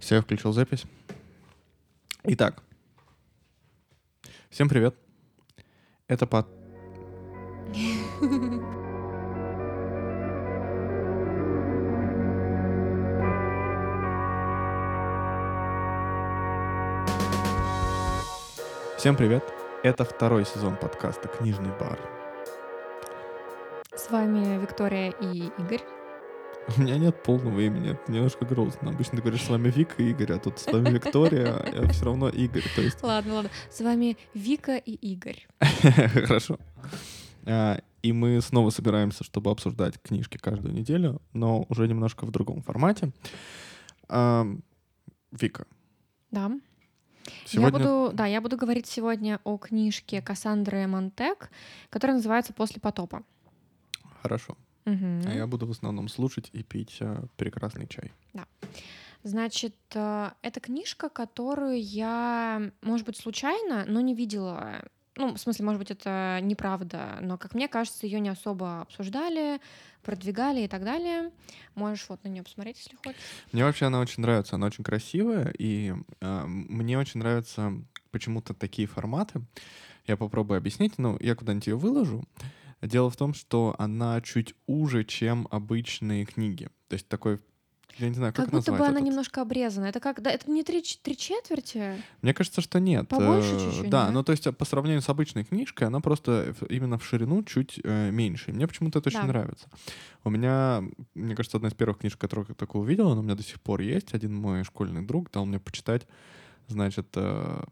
Все, я включил запись. Итак, всем привет. Это под... Всем привет. Это второй сезон подкаста «Книжный бар». С вами Виктория и Игорь. У меня нет полного имени, это немножко грустно. Обычно ты говоришь, с вами Вика и Игорь, а тут с вами Виктория, а все равно Игорь. То есть... Ладно, ладно. С вами Вика и Игорь. Хорошо. А, и мы снова собираемся, чтобы обсуждать книжки каждую неделю, но уже немножко в другом формате. А, Вика. Да. Сегодня... Я буду, да, я буду говорить сегодня о книжке Кассандры Монтек, которая называется «После потопа». Хорошо. Мгм. А я буду в основном слушать и пить э, прекрасный чай. Значит, э, это книжка, которую я, может быть, случайно, но не видела. Ну, в смысле, может быть, это неправда, но, как мне кажется, ее не особо обсуждали, продвигали и так далее. Можешь вот на нее посмотреть, если хочешь. Мне вообще она очень нравится, она очень красивая, и э, мне очень нравятся почему-то такие форматы. Я попробую объяснить, но я куда-нибудь ее выложу. Дело в том, что она чуть уже, чем обычные книги. То есть такой, я не знаю, как, Как, будто бы она этот? немножко обрезана. Это как, да, это не три, три четверти? Мне кажется, что нет. Побольше Э, чуть-чуть, Да, да? ну то есть а, по сравнению с обычной книжкой, она просто именно в ширину чуть э, меньше. И мне почему-то это очень Да. нравится. У меня, мне кажется, одна из первых книжек, которую я такую увидел, она у меня до сих пор есть. Один мой школьный друг дал мне почитать, значит, э,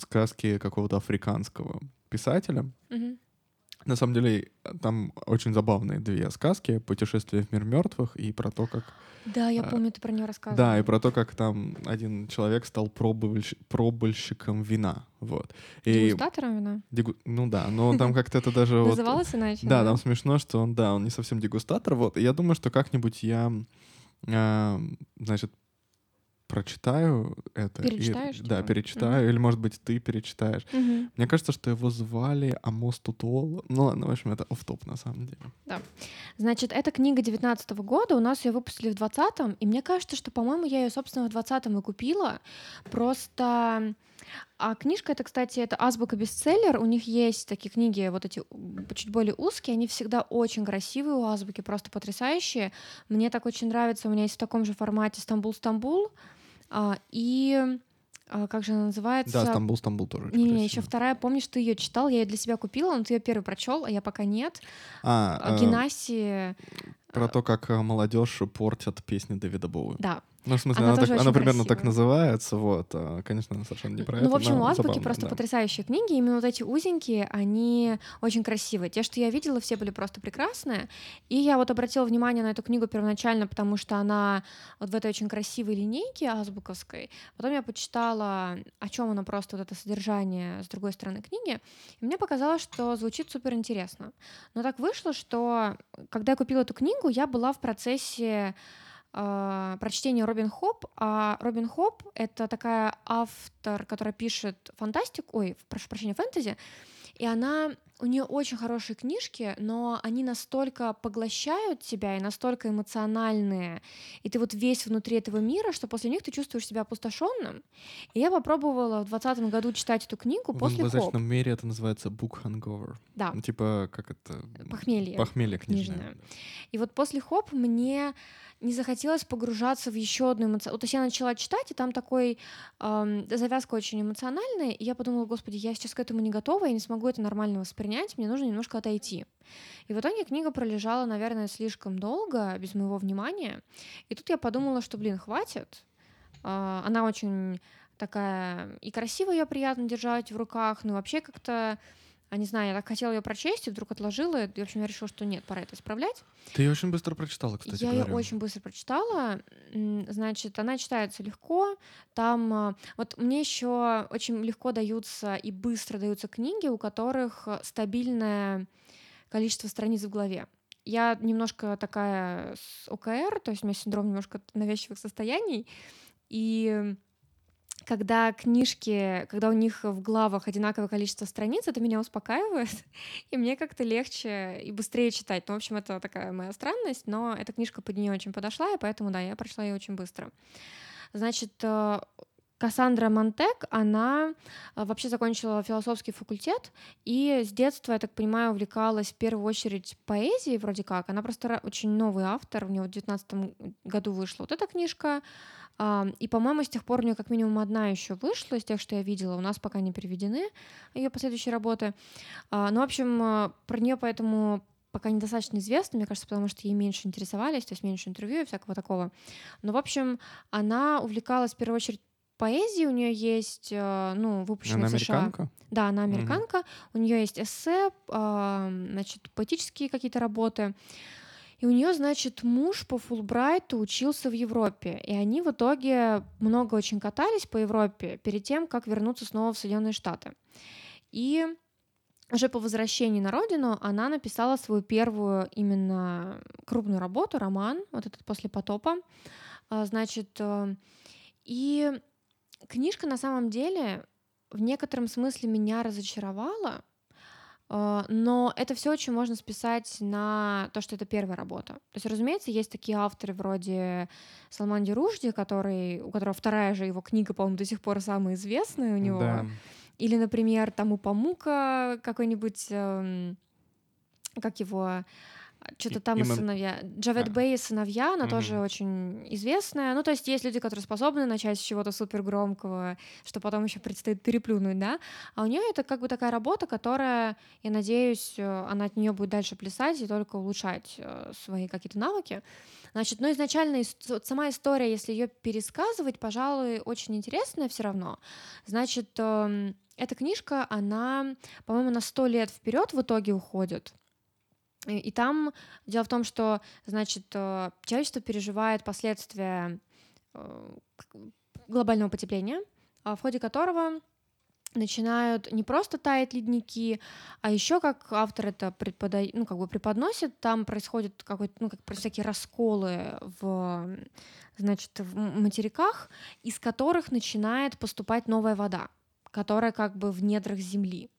сказки какого-то африканского писателя. Мгм. На самом деле, там очень забавные две сказки «Путешествие в мир мертвых» и про то, как Да, я А, помню, ты про нее рассказывал. да, и про то, как там один человек стал пробовальщ- пробольщиком вина. Вот. И, Дегустатором вина? дегу- Ну да, но там как-то это даже вот... Называлась иначе? Да, там смешно, что он, да, он не совсем дегустатор. Вот. И я думаю, что как-нибудь я, значит, прочитаю это. и- Перечитаешь, да, типа? перечитаю. Или, может быть, ты перечитаешь. Мгм. Мне кажется, что его звали Амос Тутуол. Ну ладно, в общем, это оф-топ на самом деле. Значит, эта книга 19 года, у нас ее выпустили в 20-м, и мне кажется, что, по-моему, я ее, собственно, в 20-м и купила. Просто... А книжка это, кстати, это азбука бестселлер. У них есть такие книги, вот эти чуть более узкие, они всегда очень красивые у азбуки, просто потрясающие. Мне так очень нравится. У меня есть в таком же формате Стамбул-Стамбул. а, и а, как же она называется? Да, Стамбул, Стамбул тоже Не, не, еще вторая, помнишь, ты ее читал, я ее для себя купила, но ты ее первый прочел, а я пока нет. А, А, э, Генаси, Про то, как э, молодежь портят песни Давида Боуи. да. Ну, в смысле, Она она, так- она примерно так красивая. называется, вот. а, Конечно, она совершенно не про это. Ну, в общем, у Азбуки забавно, просто да. потрясающие книги. Именно вот эти узенькие, они очень красивые. Те, что я видела, все были просто прекрасные. И я вот обратила внимание на эту книгу первоначально, потому что она вот в этой очень красивой линейке азбуковской. Потом я почитала, о чем она просто, вот это содержание с другой стороны книги. И мне показалось, что звучит супер интересно. Но так вышло, что когда я купила эту книгу, я была в процессе э, прочтения Робин Хоп. А Робин Хоп — это такая автор, которая пишет фантастику, ой, прошу прощения, фэнтези, и она у нее очень хорошие книжки, но они настолько поглощают тебя и настолько эмоциональные, и ты вот весь внутри этого мира, что после них ты чувствуешь себя опустошенным. И я попробовала в 2020 году читать эту книгу В после Хоп. англоязычном мире это называется book hangover. Да, Ну, Типа, как это? Похмелье Похмелье книжное. книжное. И вот после Хоп мне не захотелось погружаться в еще одну эмоцию. Вот, то есть я начала читать, и там такой эм, завязка очень эмоциональная, и я подумала, господи, я сейчас к этому не готова, я не смогу это нормально воспринять, мне нужно немножко отойти. И в итоге книга пролежала, наверное, слишком долго, без моего внимания. И тут я подумала, что, блин, хватит. А, она очень такая и красиво ее приятно держать в руках, но вообще как-то а не знаю, я так хотела ее прочесть, и вдруг отложила, и, в общем, я решила, что нет, пора это исправлять. Ты ее очень быстро прочитала, кстати я ее очень быстро прочитала. Значит, она читается легко. Там а, вот мне еще очень легко даются и быстро даются книги, у которых стабильное количество страниц в голове. Я немножко такая с ОКР, то есть у меня синдром немножко навязчивых состояний, и когда книжки, когда у них в главах одинаковое количество страниц, это меня успокаивает, и мне как-то легче и быстрее читать. Ну, в общем, это такая моя странность, но эта книжка под нее очень подошла, и поэтому, да, я прочла ее очень быстро. Значит, э, Кассандра Монтек, она э, вообще закончила философский факультет и с детства, я так понимаю, увлекалась в первую очередь поэзией вроде как. Она просто очень новый автор, у нее в 2019 году вышла вот эта книжка, и, по-моему, с тех пор у нее как минимум одна еще вышла из тех, что я видела. У нас пока не переведены ее последующие работы. А, ну, в общем, э, про нее поэтому пока недостаточно известно, мне кажется, потому что ей меньше интересовались, то есть меньше интервью и всякого такого. Но, в общем, она увлекалась в первую очередь поэзией, у нее есть, э, ну, выпущенная она в США. американка? Да, она американка. Угу. У нее есть эссе, значит, поэтические какие-то работы. И у нее, значит, муж по Фулбрайту учился в Европе. И они в итоге много очень катались по Европе перед тем, как вернуться снова в Соединенные Штаты. И уже по возвращении на родину она написала свою первую именно крупную работу, роман, вот этот «После потопа». А, значит, э, и книжка на самом деле в некотором смысле меня разочаровала, а, но это все очень можно списать на то, что это первая работа. То есть, разумеется, есть такие авторы вроде Салман Деружди, который, у которого вторая же его книга, по-моему, до сих пор самая известная у него. Да. Или, например, там у Памука какой-нибудь, эм, как его, что-то там и, и сыновья. Джавед а. Бэй и сыновья, она угу. тоже очень известная. Ну, то есть есть люди, которые способны начать с чего-то супер громкого, что потом еще предстоит переплюнуть, да. А у нее это как бы такая работа, которая, я надеюсь, э, она от нее будет дальше плясать и только улучшать э, свои какие-то навыки. Значит, ну изначально сама история, если ее пересказывать, пожалуй, очень интересная все равно. Значит, эм, эта книжка, она, по-моему, на сто лет вперед в итоге уходит. И там дело в том, что, значит, э, человечество переживает последствия э, глобального потепления, а в ходе которого начинают не просто таять ледники, а еще как автор это препода... ну, как бы преподносит, там происходят какой ну, как всякие расколы в, значит, в материках, из которых начинает поступать новая вода, которая как бы в недрах земли.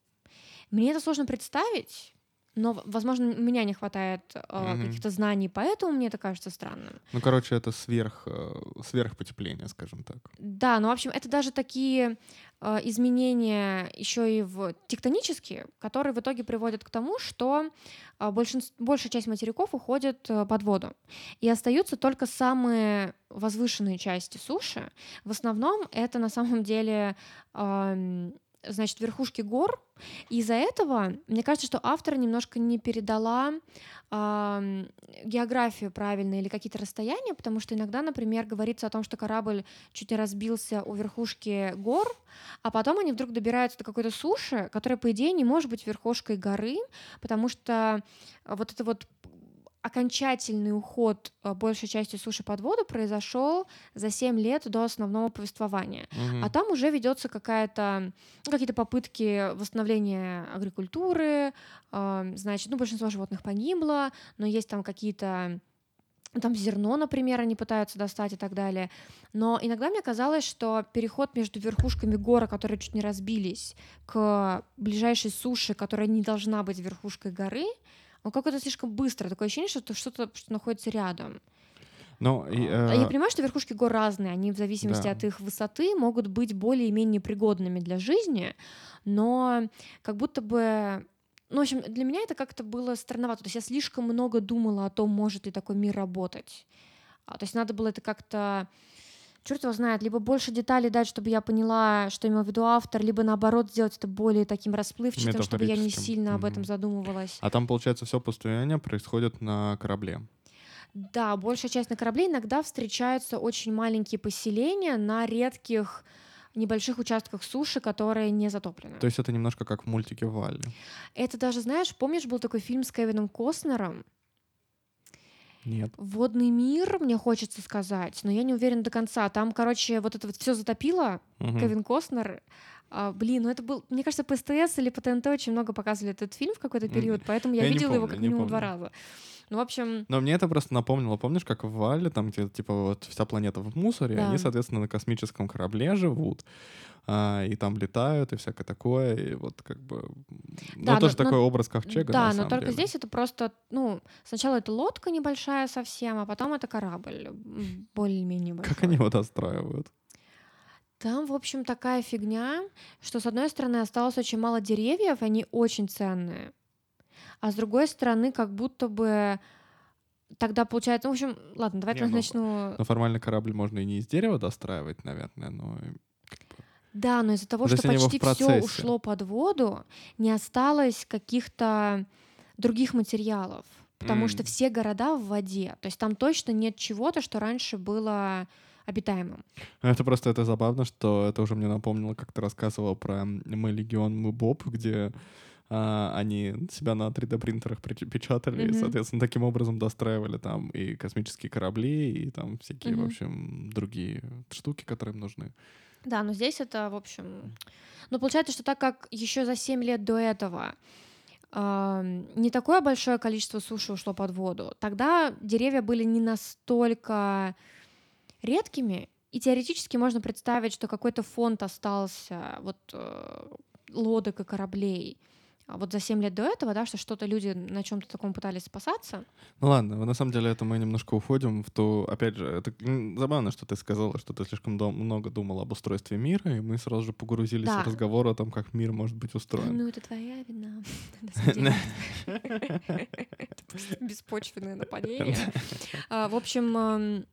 Мне это сложно представить, но, возможно, у меня не хватает э, mm каких-то знаний, поэтому мне это кажется странным. Ну, короче, это сверх, э, сверхпотепление, скажем так. Да, ну, в общем, это даже такие э, изменения еще и в тектонические, которые в итоге приводят к тому, что э, большинство, большая часть материков уходит э, под воду, и остаются только самые возвышенные части суши. В основном это на самом деле э, значит, верхушки гор. Из-за этого, мне кажется, что автор немножко не передала э, географию правильно или какие-то расстояния, потому что иногда, например, говорится о том, что корабль чуть не разбился у верхушки гор, а потом они вдруг добираются до какой-то суши, которая, по идее, не может быть верхушкой горы, потому что вот это вот окончательный уход э, большей части суши под воду произошел за 7 лет до основного повествования. Угу. А там уже ведется какая-то ну, какие-то попытки восстановления агрикультуры, э, значит, ну, большинство животных погибло, но есть там какие-то там зерно, например, они пытаются достать и так далее. Но иногда мне казалось, что переход между верхушками гора, которые чуть не разбились, к ближайшей суше, которая не должна быть верхушкой горы, он какой-то слишком быстро. Такое ощущение, что что-то что находится рядом. Но, и, э... Я понимаю, что верхушки гор разные, они в зависимости да. от их высоты могут быть более-менее пригодными для жизни, но как будто бы ну, в общем, для меня это как-то было странновато. То есть я слишком много думала о том, может ли такой мир работать. А, то есть надо было это как-то черт его знает, либо больше деталей дать, чтобы я поняла, что имел в виду автор, либо наоборот сделать это более таким расплывчатым, чтобы я не сильно об этом задумывалась. А там, получается, все поступление происходит на корабле. Да, большая часть на корабле. Иногда встречаются очень маленькие поселения на редких небольших участках суши, которые не затоплены. То есть это немножко как в мультике Валли. Это даже, знаешь, помнишь, был такой фильм с Кевином Костнером? Нет. Водный мир, мне хочется сказать, но я не уверена до конца. Там, короче, вот это вот все затопило. Угу. Кевин Костнер, А, блин, ну это был, мне кажется, по СТС или по ТНТ очень много показывали этот фильм в какой-то период, поэтому я, Я видела его помню, как не минимум два раза. Ну, в общем, Но мне это просто напомнило, помнишь, как в Вале, там, где, типа, вот вся планета в мусоре, Да. они, соответственно, на космическом корабле живут, а, и там летают, и всякое такое, и вот как бы... Ну, Да, тоже но- но- такой образ ковчега, да, но только деле. здесь это просто, ну, сначала это лодка небольшая совсем, а потом это корабль более-менее большой. Как они его достраивают? Там, в общем, такая фигня, что, с одной стороны, осталось очень мало деревьев, они очень ценные, а с другой стороны, как будто бы тогда получается... ну, В общем, ладно, давайте Не, ну, начну... Ну, формально корабль можно и не из дерева достраивать, наверное, но... Да, но из-за того, То что почти все ушло под воду, не осталось каких-то других материалов. Потому что М. все города в воде. То есть там точно нет чего-то, что раньше было обитаемым. Ну, Это просто это забавно, что это уже мне напомнило, как ты рассказывал про «Мы Легион, мы Боб», где а, они себя на 3D-принтерах прич- печатали, и, Мгм. соответственно, таким образом достраивали там и космические корабли, и там всякие, в Мгм. общем, другие штуки, которые им нужны. Да, но здесь это, в общем... Ну, получается, что так как еще за 7 лет до этого ам, не такое большое количество суши ушло под воду, тогда деревья были не настолько редкими, и теоретически можно представить, что какой-то фонд остался вот э, лодок и кораблей. А вот за 7 лет до этого, да, что что-то люди на чем-то таком пытались спасаться. Ну ладно, на самом деле это мы немножко уходим в ту... Опять же, это забавно, что ты сказала, что ты слишком дом- много думала об устройстве мира, и мы сразу же погрузились Да. в разговор о том, как мир может быть устроен. Ну, это твоя вина. Беспочвенное нападение. А, В общем,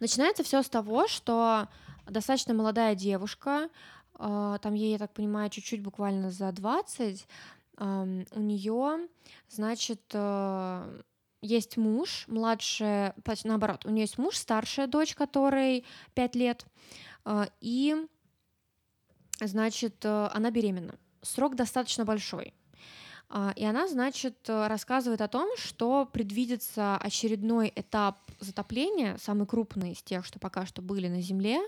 начинается все с того, что достаточно молодая девушка, а, там ей, я так понимаю, чуть-чуть буквально за 20, ам, у нее, значит, э, есть муж, младшая, наоборот, у нее есть муж, старшая дочь, которой 5 лет, а, и, значит, она беременна. Срок достаточно большой. А, И она, значит, рассказывает о том, что предвидится очередной этап затопления, самый крупный из тех, что пока что были на Земле,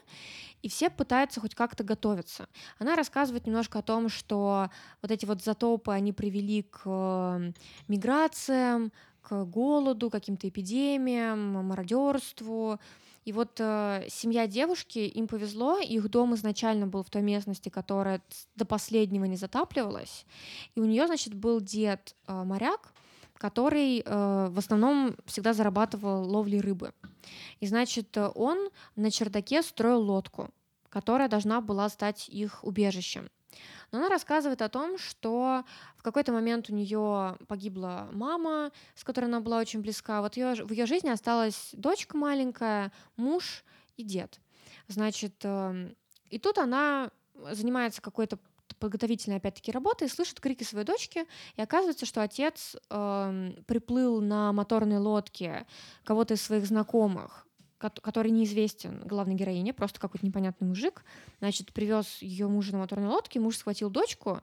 и все пытаются хоть как-то готовиться. Она рассказывает немножко о том, что вот эти вот затопы, они привели к э, миграциям, к голоду, каким-то эпидемиям, мародерству. И вот э, семья девушки, им повезло, их дом изначально был в той местности, которая до последнего не затапливалась. И у нее, значит, был дед э, моряк, который э, в основном всегда зарабатывал ловлей рыбы. И, значит, э, он на чердаке строил лодку, которая должна была стать их убежищем. Но она рассказывает о том, что в какой-то момент у нее погибла мама, с которой она была очень близка. Вот её в ее жизни осталась дочка маленькая, муж и дед. Значит, эм, и тут она занимается какой-то подготовительной, опять-таки, работой, слышит крики своей дочки, и оказывается, что отец эм, приплыл на моторной лодке кого-то из своих знакомых, кот- который неизвестен главной героине, просто какой-то непонятный мужик, значит, привез ее мужа на моторной лодке, муж схватил дочку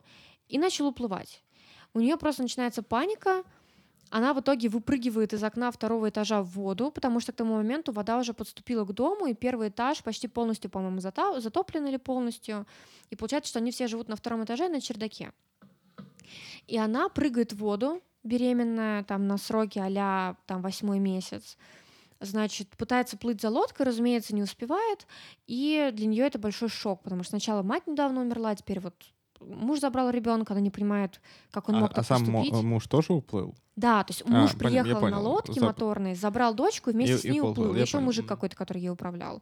и начал уплывать. У нее просто начинается паника, она в итоге выпрыгивает из окна второго этажа в воду, потому что к тому моменту вода уже подступила к дому, и первый этаж почти полностью, по-моему, затоплен или полностью. И получается, что они все живут на втором этаже на чердаке. И она прыгает в воду, беременная, там, на сроке а там, восьмой месяц. Значит, пытается плыть за лодкой, разумеется, не успевает. И для нее это большой шок, потому что сначала мать недавно умерла, теперь вот муж забрал ребенка, она не понимает, как он А, мог а так сам поступить. муж тоже уплыл? Да, то есть А, муж я приехал на понял. лодке Зап- моторной, забрал дочку и вместе И- с и ней поплыл, уплыл. я Еще понял. мужик какой-то, который ей управлял.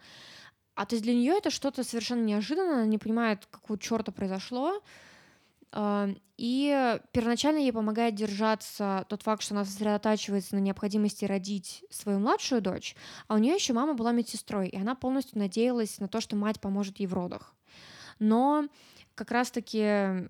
А то есть для нее это что-то совершенно неожиданное, она не понимает, какого черта произошло. А, И первоначально ей помогает держаться тот факт, что она сосредотачивается на необходимости родить свою младшую дочь, а у нее еще мама была медсестрой, и она полностью надеялась на то, что мать поможет ей в родах. Но как раз-таки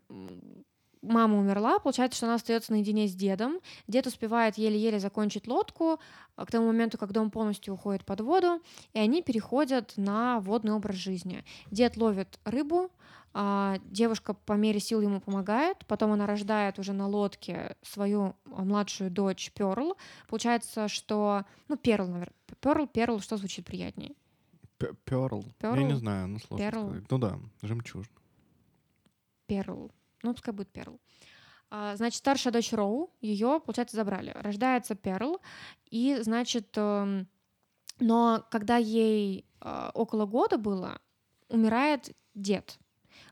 мама умерла, получается, что она остается наедине с дедом. Дед успевает еле-еле закончить лодку а, к тому моменту, когда он полностью уходит под воду, и они переходят на водный образ жизни. Дед ловит рыбу, а девушка по мере сил ему помогает, потом она рождает уже на лодке свою а, младшую дочь Перл. Получается, что... Ну, Перл, наверное. Перл, Перл, что звучит приятнее? Перл. Я не знаю, ну сложно Перл? сказать. Ну да, жемчужина. Перл. Ну, пускай будет Перл. А, значит, старшая дочь Роу, ее, получается, забрали. Рождается Перл, и, значит, эм, но когда ей э, около года было, умирает дед.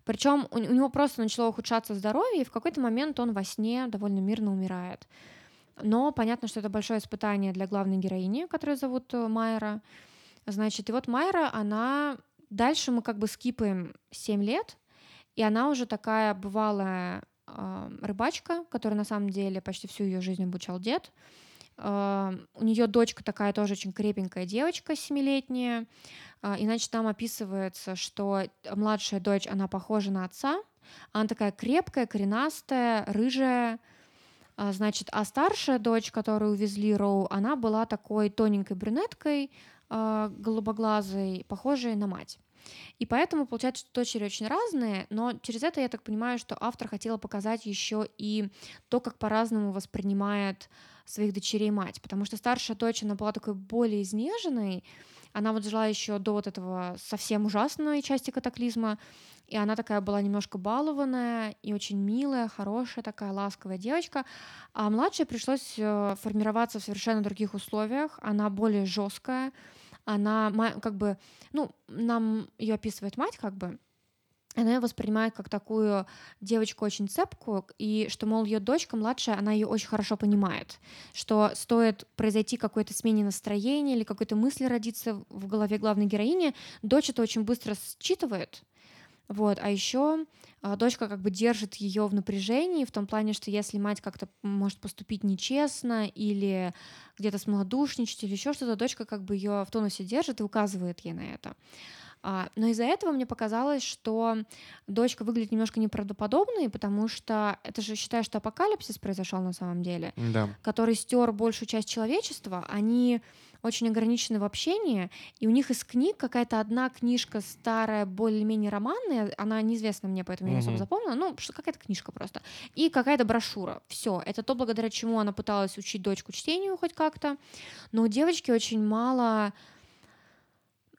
Причем у, у него просто начало ухудшаться здоровье, и в какой-то момент он во сне довольно мирно умирает. Но понятно, что это большое испытание для главной героини, которую зовут э, Майра. Значит, и вот Майра, она... Дальше мы как бы скипаем 7 лет, и она уже такая бывалая э, рыбачка, которая на самом деле почти всю ее жизнь обучал дед. Э, у нее дочка такая тоже очень крепенькая девочка, семилетняя. Э, иначе там описывается, что младшая дочь, она похожа на отца. Она такая крепкая, коренастая, рыжая. Значит, а старшая дочь, которую увезли Роу, она была такой тоненькой брюнеткой, голубоглазой, похожей на мать. И поэтому получается, что дочери очень разные, но через это я так понимаю, что автор хотела показать еще и то, как по-разному воспринимает своих дочерей мать, потому что старшая дочь, она была такой более изнеженной, она вот жила еще до вот этого совсем ужасной части катаклизма, и она такая была немножко балованная и очень милая, хорошая такая ласковая девочка. А младшей пришлось э, формироваться в совершенно других условиях. Она более жесткая, она как бы, ну, нам ее описывает мать как бы, она ее воспринимает как такую девочку очень цепкую, и что, мол, ее дочка младшая, она ее очень хорошо понимает, что стоит произойти какой-то смене настроения или какой-то мысли родиться в голове главной героини, дочь это очень быстро считывает, вот, а еще а, дочка как бы держит ее в напряжении в том плане, что если мать как-то может поступить нечестно или где-то смолодушничать или еще что-то, дочка как бы ее в тонусе держит и указывает ей на это. А, но из-за этого мне показалось, что дочка выглядит немножко неправдоподобной, потому что это же считаю, что апокалипсис произошел на самом деле, да. который стер большую часть человечества. Они очень ограничены в общении, и у них из книг какая-то одна книжка старая, более-менее романная, она неизвестна мне, поэтому я не особо запомнила, ну, какая-то книжка просто, и какая-то брошюра. Все, это то, благодаря чему она пыталась учить дочку чтению хоть как-то, но у девочки очень мало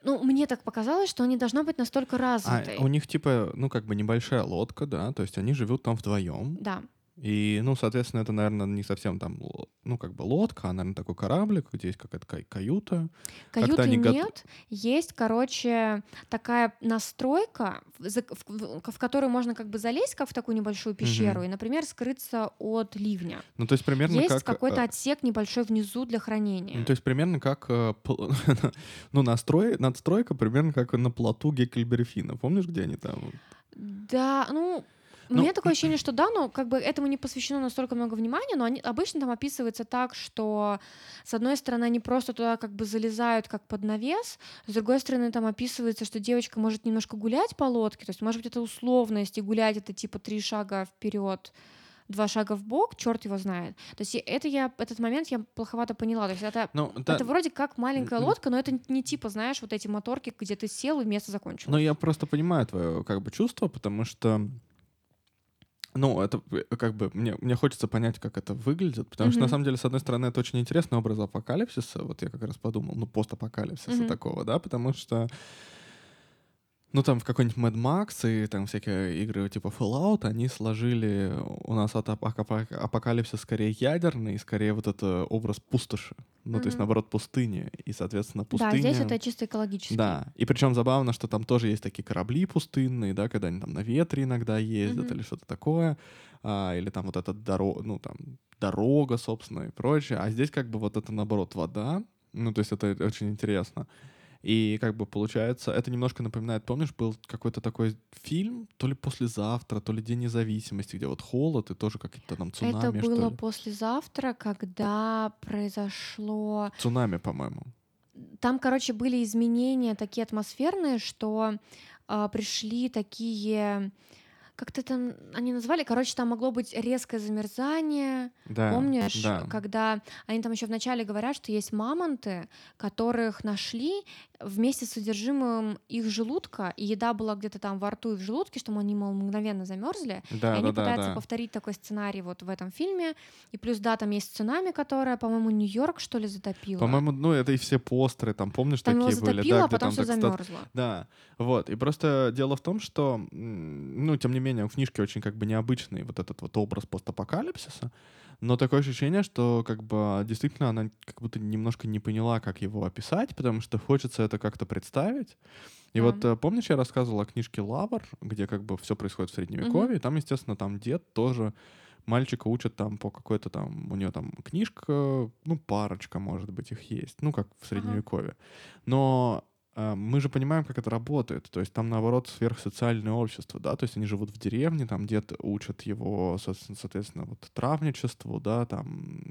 ну, мне так показалось, что они должна быть настолько развитой. А у них типа, ну, как бы небольшая лодка, да, то есть они живут там вдвоем. Да. И, ну, соответственно, это, наверное, не совсем там, ну, как бы лодка, а, наверное, такой кораблик, где есть какая-то каюта. Каюты они нет, гот... есть, короче, такая настройка, в, в, в которую можно как бы залезть, как в такую небольшую пещеру, угу. и, например, скрыться от ливня. Ну, то есть примерно есть как... какой-то э, отсек небольшой внизу для хранения. Ну, то есть примерно как, э, ну, настрой, надстройка примерно как на плоту Геккельберфина. Помнишь, где они там? Да, ну, у ну, меня такое ощущение, что да, но как бы этому не посвящено настолько много внимания, но они обычно там описывается так, что с одной стороны они просто туда как бы залезают как под навес, с другой стороны там описывается, что девочка может немножко гулять по лодке, то есть может быть это условность, и гулять это типа три шага вперед, два шага в бок, черт его знает. То есть это я этот момент я плоховато поняла. То есть это, ну, да. это вроде как маленькая лодка, но это не типа, знаешь, вот эти моторки, где ты сел и место закончил. Ну, я просто понимаю твое как бы чувство, потому что ну, это э, как бы мне, мне хочется понять, как это выглядит, потому mm-hmm. что на самом деле, с одной стороны, это очень интересный образ апокалипсиса. Вот я как раз подумал, ну, постапокалипсиса mm-hmm. такого, да, потому что ну, там в какой-нибудь Mad Max и там всякие игры типа Fallout, они сложили у нас от апокалипсиса скорее ядерный, скорее вот это образ пустоши. Ну, mm-hmm. то есть, наоборот, пустыни. И, соответственно, пустыня... Да, здесь это чисто экологически. Да. И причем забавно, что там тоже есть такие корабли пустынные, да, когда они там на ветре иногда ездят mm-hmm. или что-то такое. А, или там вот эта дорога, ну, там, дорога, собственно, и прочее. А здесь как бы вот это, наоборот, вода. Ну, то есть это очень интересно. И как бы получается, это немножко напоминает, помнишь, был какой-то такой фильм, то ли послезавтра, то ли День независимости, где вот холод и тоже какие-то там цунами. Это было послезавтра, когда произошло... Цунами, по-моему. Там, короче, были изменения такие атмосферные, что э, пришли такие как-то там они назвали, короче, там могло быть резкое замерзание. Да, Помнишь, да. когда они там еще вначале говорят, что есть мамонты, которых нашли вместе с содержимым их желудка, и еда была где-то там во рту и в желудке, чтобы они, мол, мгновенно замерзли. Да, и они да, пытаются да. повторить такой сценарий вот в этом фильме. И плюс, да, там есть цунами, которая, по-моему, Нью-Йорк, что ли, затопила. По-моему, ну, это и все постеры, там, помнишь, там такие затопило, были? Да, а потом все замерзло. Да, вот. И просто дело в том, что, ну, тем не менее, менее, у книжки очень как бы необычный вот этот вот образ постапокалипсиса, но такое ощущение, что как бы действительно она как будто немножко не поняла, как его описать, потому что хочется это как-то представить. И Да. вот э, помнишь, я рассказывал о книжке «Лавр», где как бы все происходит в Средневековье, Мгм. и там, естественно, там дед тоже мальчика учат там по какой-то там, у нее там книжка, ну, парочка, может быть, их есть, ну, как в Средневековье. Но мы же понимаем, как это работает. То есть там, наоборот, сверхсоциальное общество, да, то есть они живут в деревне, там дед учат его, со- соответственно, вот травничеству, да, там,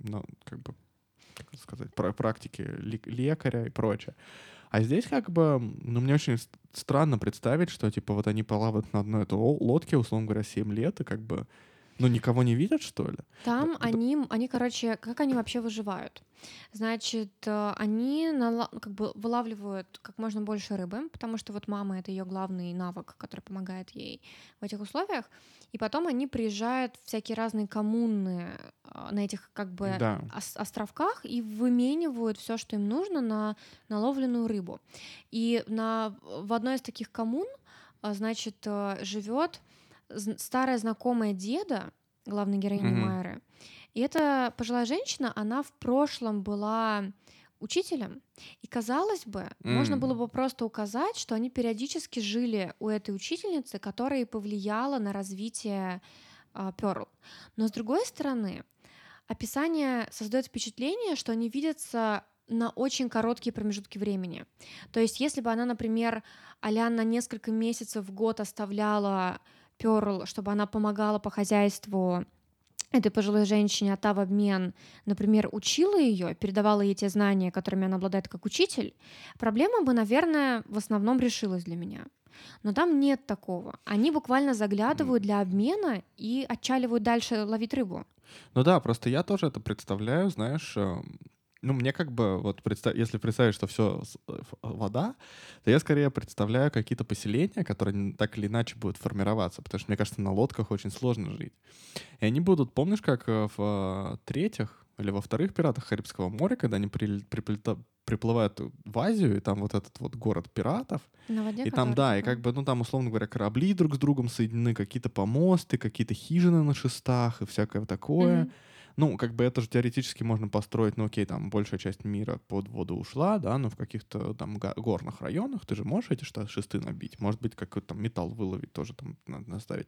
ну, как бы, как это сказать, практики лек- лекаря и прочее. А здесь как бы, ну, мне очень странно представить, что, типа, вот они плавают на одной этой ло- лодке, условно говоря, 7 лет, и как бы, ну, никого не видят, что ли? Там Да, да. они, они, короче, как они вообще выживают? Значит, э, они нала- как бы вылавливают как можно больше рыбы, потому что вот мама это ее главный навык, который помогает ей в этих условиях. И потом они приезжают в всякие разные коммуны э, на этих как бы Да. ос- островках и выменивают все, что им нужно на наловленную рыбу. И на, в одной из таких коммун, а, значит, живет старая знакомая деда, главной героини Мгм. Майры. И эта пожилая женщина, она в прошлом была учителем, и казалось бы, можно М. было бы просто указать, что они периодически жили у этой учительницы, которая и повлияла на развитие а, Перл. Но с другой стороны, описание создает впечатление, что они видятся на очень короткие промежутки времени. То есть, если бы она, например, Алян на несколько месяцев в год оставляла Перл, чтобы она помогала по хозяйству этой пожилой женщине, а та в обмен, например, учила ее, передавала ей те знания, которыми она обладает как учитель, проблема бы, наверное, в основном решилась для меня. Но там нет такого. Они буквально заглядывают для обмена и отчаливают дальше ловить рыбу. Ну да, просто я тоже это представляю, знаешь, эм, ну мне как бы вот представь, если представить, что все вода, то я скорее представляю какие-то поселения, которые так или иначе будут формироваться, потому что мне кажется на лодках очень сложно жить. И они будут, помнишь, как э, в э, третьих или во вторых пиратах Карибского моря, когда они прил- приплета- приплывают в Азию, и там вот этот вот город пиратов, На воде и там, да, и как бы, ну, там, условно говоря, корабли друг с другом соединены, какие-то помосты, какие-то хижины на шестах и всякое такое. Мгм. Ну, как бы это же теоретически можно построить, ну, окей, там большая часть мира под воду ушла, да, но в каких-то там горных районах ты же можешь эти шесты набить. Может быть, какой-то там металл выловить тоже там надо наставить.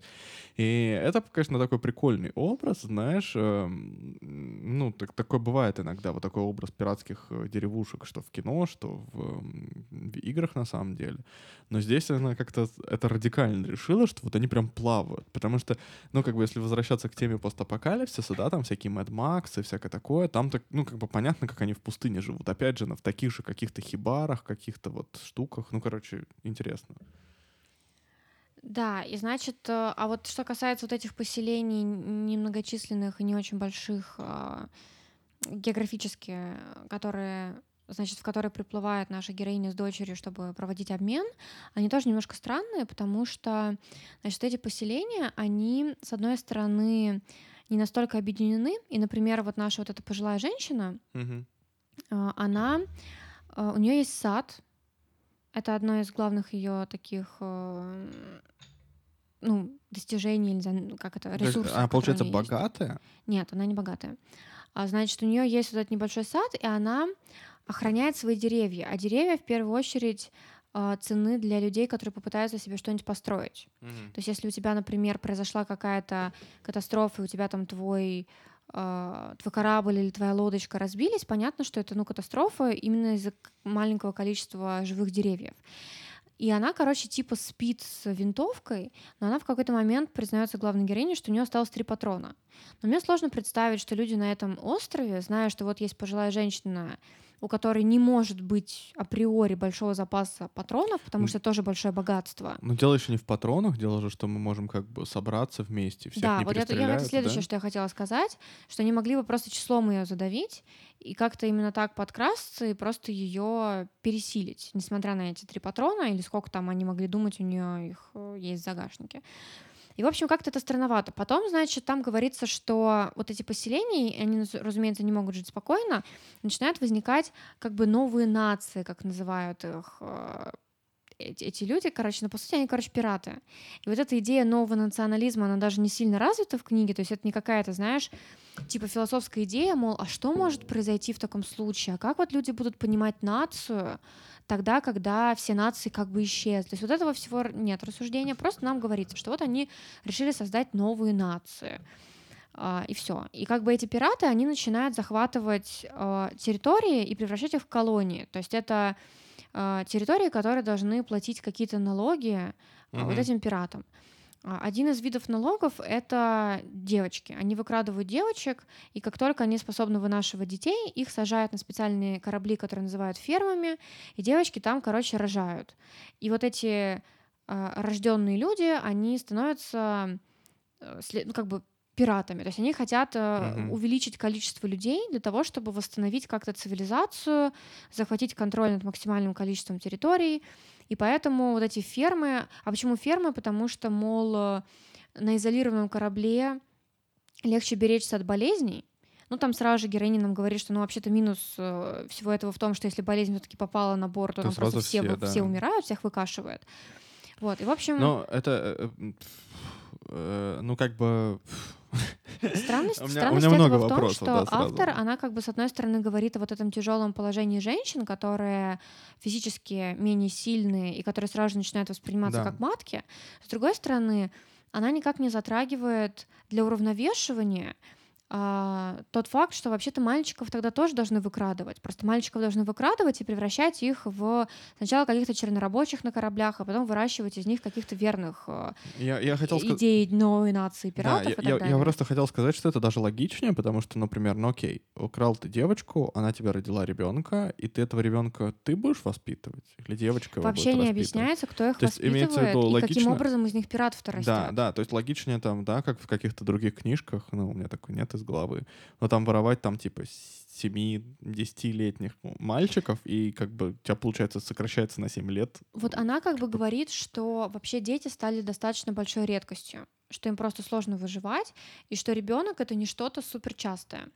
И это, конечно, такой прикольный образ, знаешь, эм, ну, так, такое бывает иногда, вот такой образ пиратских э, деревушек, что в кино, что в, в играх на самом деле. Но здесь она как-то это радикально решила, что вот они прям плавают. Потому что, ну, как бы, если возвращаться к теме постапокалипсиса, да, там всякие Mad Max и всякое такое, там так, ну, как бы понятно, как они в пустыне живут. Опять же, на, в таких же каких-то хибарах, каких-то вот штуках. Ну, короче, интересно. Да, и значит, э, а вот что касается вот этих поселений немногочисленных и не очень больших а, географически, э, которые, значит, в которые приплывает наша героиня с дочерью, чтобы проводить обмен, они тоже немножко странные, потому что, значит, эти поселения, они, с одной стороны, не настолько объединены, и, например, вот наша вот эта пожилая женщина, а, она, а, у нее есть сад. Это одно из главных ее таких, э, ну, достижений, знаю, как это, ресурсов. она, получается, неё есть. богатая? Нет, она не богатая. А, значит, у нее есть вот этот небольшой сад, и она охраняет свои деревья. А деревья в первую очередь а, ценны для людей, которые попытаются себе что-нибудь построить. То есть, если у тебя, например, произошла какая-то катастрофа, и у тебя там твой а, твой корабль или твоя лодочка разбились, понятно, что это ну, катастрофа именно из-за маленького количества живых деревьев. И она, короче, типа спит с винтовкой, но она в какой-то момент признается главной героине, что у нее осталось три патрона. Но мне сложно представить, что люди на этом острове, зная, что вот есть пожилая женщина, у которой не может быть априори большого запаса патронов, потому что тоже большое богатство. Но дело еще не в патронах, дело же, что мы можем как бы собраться вместе, всех да, вот это, я, это следующее, да? что я хотела сказать, что они могли бы просто числом ее задавить и как-то именно так подкрасться и просто ее пересилить, несмотря на эти три патрона или сколько там они могли думать, у нее их э, есть в загашнике. И, в общем, как-то это странновато. Потом, значит, там говорится, что вот эти поселения, они, разумеется, не могут жить спокойно, начинают возникать как бы новые нации, как называют их. э, эти люди, короче, ну, по сути, они, короче, пираты. И вот эта идея нового национализма, она даже не сильно развита в книге, то есть это не какая-то, знаешь, типа философская идея, мол, а что может произойти в таком случае? А как вот люди будут понимать нацию тогда, когда все нации как бы исчезли? То есть вот этого всего нет рассуждения, просто нам говорится, что вот они решили создать новые нации. Uh, и все. И как бы эти пираты, они начинают захватывать uh, территории и превращать их в колонии. То есть это uh, территории, которые должны платить какие-то налоги uh, вот этим пиратам. Один из видов налогов — это девочки. Они выкрадывают девочек, и как только они способны вынашивать детей, их сажают на специальные корабли, которые называют фермами, и девочки там, короче, рожают. И вот эти э, рожденные люди, они становятся э, ну, как бы пиратами. То есть они хотят э, увеличить количество людей для того, чтобы восстановить как-то цивилизацию, захватить контроль над максимальным количеством территорий. И поэтому вот эти фермы... А почему фермы? Потому что, мол, э, на изолированном корабле легче беречься от болезней. Ну, там сразу же героиня нам говорит, что, ну, вообще-то минус э, всего этого в том, что если болезнь все-таки попала на борт, то, то там просто все, все, да. все умирают, всех выкашивает. Вот, и в общем... Ну, это... Э, э, ну, как бы Странность, у меня, странность у меня этого в том, что да, автор, она как бы с одной стороны говорит о вот этом тяжелом положении женщин, которые физически менее сильные и которые сразу же начинают восприниматься да. как матки. С другой стороны, она никак не затрагивает для уравновешивания а, тот факт, что вообще-то мальчиков тогда тоже должны выкрадывать. Просто мальчиков должны выкрадывать и превращать их в сначала каких-то чернорабочих на кораблях, а потом выращивать из них каких-то верных а, я, я хотел идей сказ... новой нации пиратов. Да, и я, так я, я просто хотел сказать, что это даже логичнее, потому что, например, ну окей, украл ты девочку, она тебе родила ребенка, и ты этого ребенка ты будешь воспитывать? Или девочка Вообще не объясняется, кто их то воспитывает есть, виду, и логично... каким образом из них пиратов-то растет. Да, да, то есть логичнее там, да, как в каких-то других книжках, ну, у меня такой нет из головы. Но там воровать там типа 7-10-летних мальчиков, и как бы у тебя, получается, сокращается на 7 лет. Вот она как бы говорит, что вообще дети стали достаточно большой редкостью, что им просто сложно выживать, и что ребенок это не что-то супер частое.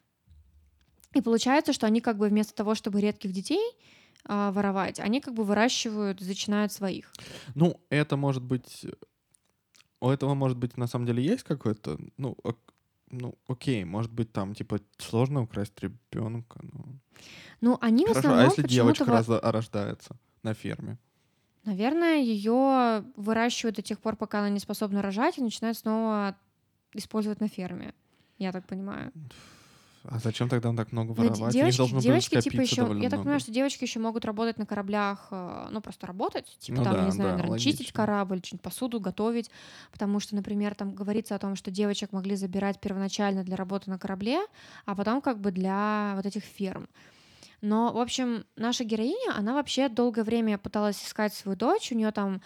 И получается, что они как бы вместо того, чтобы редких детей а, воровать, они как бы выращивают, зачинают своих. Ну, это может быть... У этого, может быть, на самом деле есть какой-то, ну, ну, окей, может быть, там, типа, сложно украсть ребенка. Но... Ну, они Хорошо, в основном а если девочка раз... рождается на ферме? Наверное, ее выращивают до тех пор, пока она не способна рожать, и начинают снова использовать на ферме. Я так понимаю. А зачем тогда он так много воровать? Девочки, должно девочки типа еще, я много. так понимаю, что девочки еще могут работать на кораблях, э, ну просто работать, типа ну, там, да, не знаю, да, наверное, логично. чистить корабль, что-нибудь посуду готовить, потому что, например, там говорится о том, что девочек могли забирать первоначально для работы на корабле, а потом как бы для вот этих ферм. Но, в общем, наша героиня, она вообще долгое время пыталась искать свою дочь, у нее там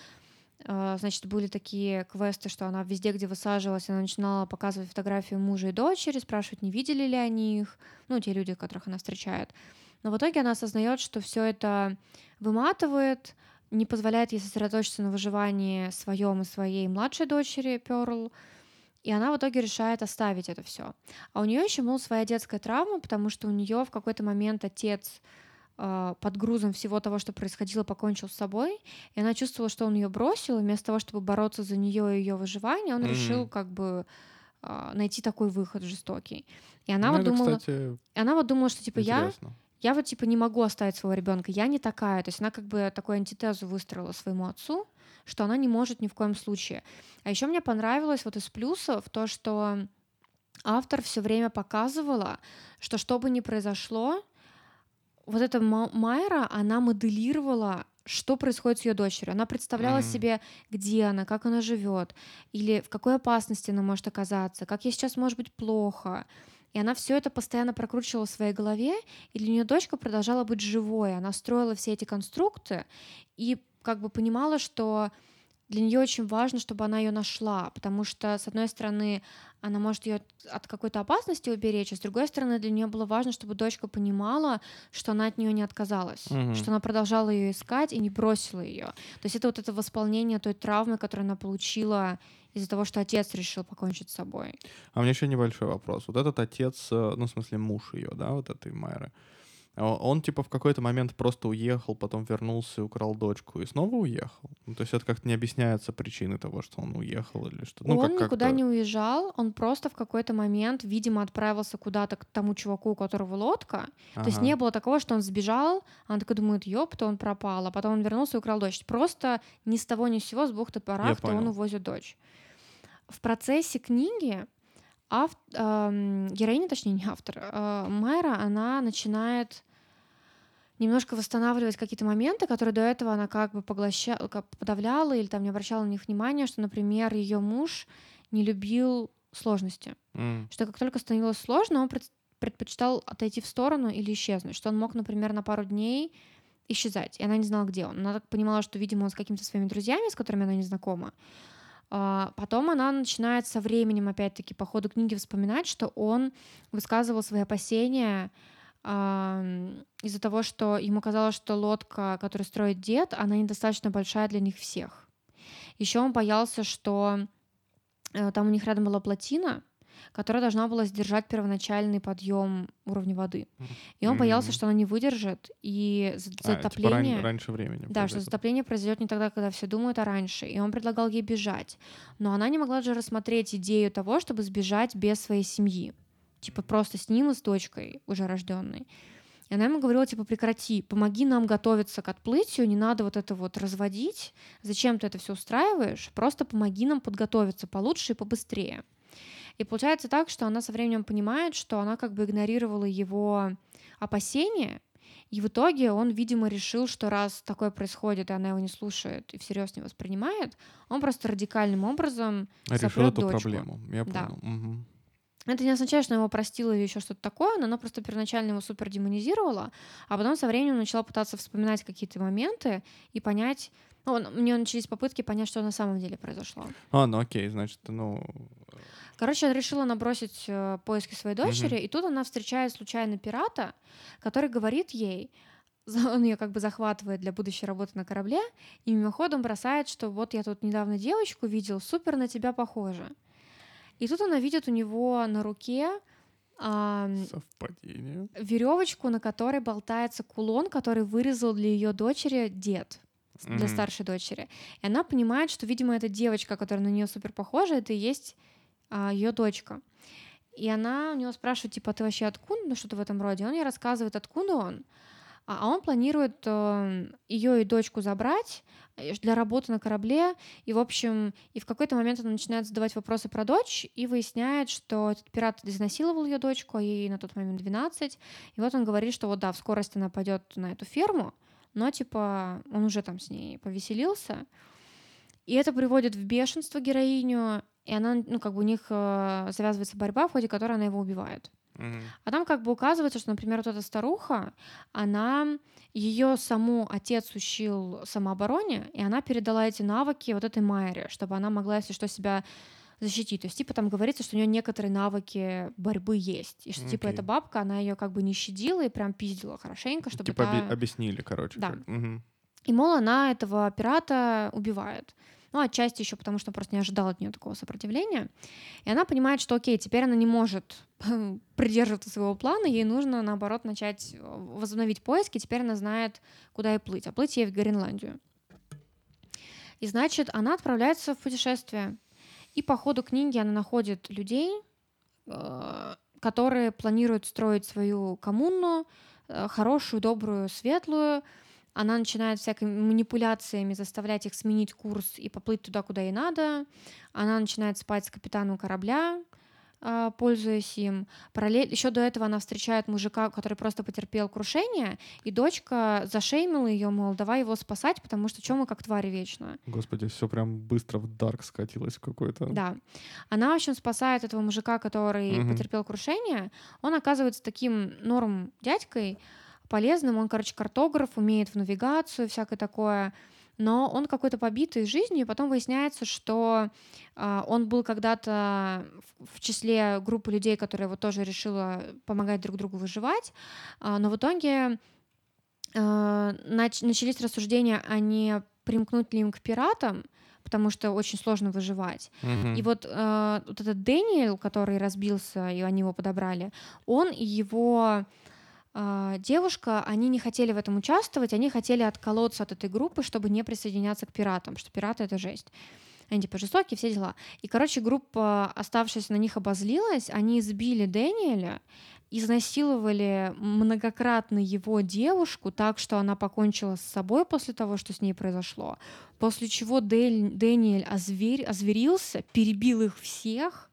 значит, были такие квесты, что она везде, где высаживалась, она начинала показывать фотографию мужа и дочери, спрашивать, не видели ли они их, ну, те люди, которых она встречает. Но в итоге она осознает, что все это выматывает, не позволяет ей сосредоточиться на выживании своем и своей младшей дочери Перл, и она в итоге решает оставить это все. А у нее еще, мол, своя детская травма, потому что у нее в какой-то момент отец а, под грузом всего того, что происходило, покончил с собой, и она чувствовала, что он ее бросил, и вместо того, чтобы бороться за нее и ее выживание, он mm-hmm. решил как бы а, найти такой выход жестокий. И она ну, вот думала, кстати, она вот думала, что типа интересно. я, я вот типа не могу оставить своего ребенка, я не такая, то есть она как бы такую антитезу выстроила своему отцу, что она не может ни в коем случае. А еще мне понравилось вот из плюсов то, что автор все время показывала, что что бы ни произошло, вот эта Майра, она моделировала что происходит с ее дочерью. Она представляла mm-hmm. себе, где она, как она живет, или в какой опасности она может оказаться, как ей сейчас может быть плохо. И она все это постоянно прокручивала в своей голове, и для нее дочка продолжала быть живой. Она строила все эти конструкты и как бы понимала, что для нее очень важно, чтобы она ее нашла, потому что, с одной стороны, она может ее от какой-то опасности уберечь, а с другой стороны, для нее было важно, чтобы дочка понимала, что она от нее не отказалась, угу. что она продолжала ее искать и не бросила ее. То есть это вот это восполнение той травмы, которую она получила из-за того, что отец решил покончить с собой. А у меня еще небольшой вопрос. Вот этот отец, э, ну, в смысле, муж ее, да, вот этой Майры, Он, типа, в какой-то момент просто уехал, потом вернулся и украл дочку, и снова уехал. Ну, то есть это как-то не объясняется причины того, что он уехал или что. Ну, он как, никуда как-то- не уезжал, он просто в какой-то момент, видимо, отправился куда-то к тому чуваку, у которого лодка. То есть Ага. не было такого, что он сбежал, а он такой думает, ёпта, он пропал, а потом он вернулся и украл дочь. Просто ни с того ни с сего, с бухты барахта он понял. увозит дочь. В процессе книги ав- эм, героиня, точнее, не автор, э, Майра, она начинает немножко восстанавливать какие-то моменты, которые до этого она как бы поглощала, как подавляла или там не обращала на них внимания, что, например, ее муж не любил сложности М. что как только становилось сложно, он пред- предпочитал отойти в сторону или исчезнуть, что он мог, например, на пару дней исчезать, и она не знала, где он. Она так понимала, что, видимо, он с какими-то своими друзьями, с которыми она не знакома. А, Потом она начинает со временем, опять-таки, по ходу книги вспоминать, что он высказывал свои опасения из-за того, что ему казалось, что лодка, которую строит дед, она недостаточно большая для них всех. Еще он боялся, что э, там у них рядом была плотина, которая должна была сдержать первоначальный подъем уровня воды. И он боялся, что она не выдержит, и за- А, типа, ран- затопление... раньше времени. Да, что произойдет. затопление произойдет не тогда, когда все думают, а раньше. И он предлагал ей бежать. Но она не могла же рассмотреть идею того, чтобы сбежать без своей семьи. Типа просто с ним и с дочкой уже рожденной. И она ему говорила, типа, прекрати, помоги нам готовиться к отплытию, не надо вот это вот разводить. Зачем ты это все устраиваешь? Просто помоги нам подготовиться получше и побыстрее. И получается так, что она со временем понимает, что она как бы игнорировала его опасения, и в итоге он, видимо, решил, что раз такое происходит, и она его не слушает и всерьез не воспринимает, он просто радикальным образом Решил эту дочку. проблему. Я Да. понял. Мгм. Это не означает, что она его простила или еще что-то такое, но она просто первоначально его супер демонизировала, а потом со временем начала пытаться вспоминать какие-то моменты и понять, ну, у нее начались попытки понять, что на самом деле произошло. А, ну окей, значит, ну... Короче, она решила набросить э, поиски своей дочери, и тут она встречает случайно пирата, который говорит ей, он ее как бы захватывает для будущей работы на корабле, и мимоходом бросает, что вот я тут недавно девочку видел, супер на тебя похожа. И тут она видит у него на руке ам, Совпадение. веревочку, на которой болтается кулон, который вырезал для ее дочери дед для Мгм. старшей дочери. И она понимает, что, видимо, эта девочка, которая на нее супер похожа, это и есть ее дочка. И она у него спрашивает, типа, «А ты вообще откуда? Ну, что-то в этом роде. Он ей рассказывает, откуда он. А а он планирует ее и дочку забрать э, для работы на корабле. И, в общем, и в какой-то момент она начинает задавать вопросы про дочь и выясняет, что этот пират изнасиловал ее дочку, а ей на тот момент 12. И вот он говорит, что вот да, в скорости она пойдет на эту ферму, но типа он уже там с ней повеселился. И это приводит в бешенство героиню, и она, ну, как бы у них э, завязывается борьба, в ходе которой она его убивает. Мгм. А там как бы указывается, что, например, вот эта старуха, она ее саму отец учил самообороне, и она передала эти навыки вот этой Майре, чтобы она могла, если что, себя защитить. То есть, типа, там говорится, что у нее некоторые навыки борьбы есть. И что, типа, Окей. эта бабка, она ее как бы не щадила и прям пиздила хорошенько, чтобы Типа та- объяснили, короче. Да. как. Мгм. и, мол, она этого пирата убивает. Ну, отчасти еще потому, что просто не ожидала от нее такого сопротивления. И она понимает, что окей, теперь она не может придерживаться своего плана, ей нужно, наоборот, начать э, возобновить поиски, теперь она знает, куда ей плыть. А плыть ей в Гренландию. И значит, она отправляется в путешествие. И по ходу книги она находит людей, э, которые планируют строить свою коммуну, э, хорошую, добрую, светлую. Она начинает всякими манипуляциями заставлять их сменить курс и поплыть туда, куда ей надо. Она начинает спать с капитаном корабля, а, пользуясь им. Параллель... Еще до этого она встречает мужика, который просто потерпел крушение, и дочка зашеймила ее, мол, давай его спасать, потому что чем мы как твари вечно. Господи, все прям быстро в дарк скатилось какой-то. Да. Она, в общем, спасает этого мужика, который Мгм. потерпел крушение. Он оказывается таким норм дядькой, полезным. Он, короче, картограф, умеет в навигацию, всякое такое. Но он какой-то побитый жизнью, и потом выясняется, что а, он был когда-то в, в числе группы людей, которая вот тоже решила помогать друг другу выживать. А, но в итоге а, нач- начались рассуждения, а не примкнуть ли им к пиратам, потому что очень сложно выживать. Мгм. И вот, э, вот этот Дэниел, который разбился, и они его подобрали, он и его девушка, они не хотели в этом участвовать, они хотели отколоться от этой группы, чтобы не присоединяться к пиратам, что пираты — это жесть. Они типа жестокие, все дела. И, короче, группа, оставшись на них, обозлилась, они избили Дэниеля, изнасиловали многократно его девушку так, что она покончила с собой после того, что с ней произошло. После чего Дэль, Дэниэль озверь, озверился, перебил их всех.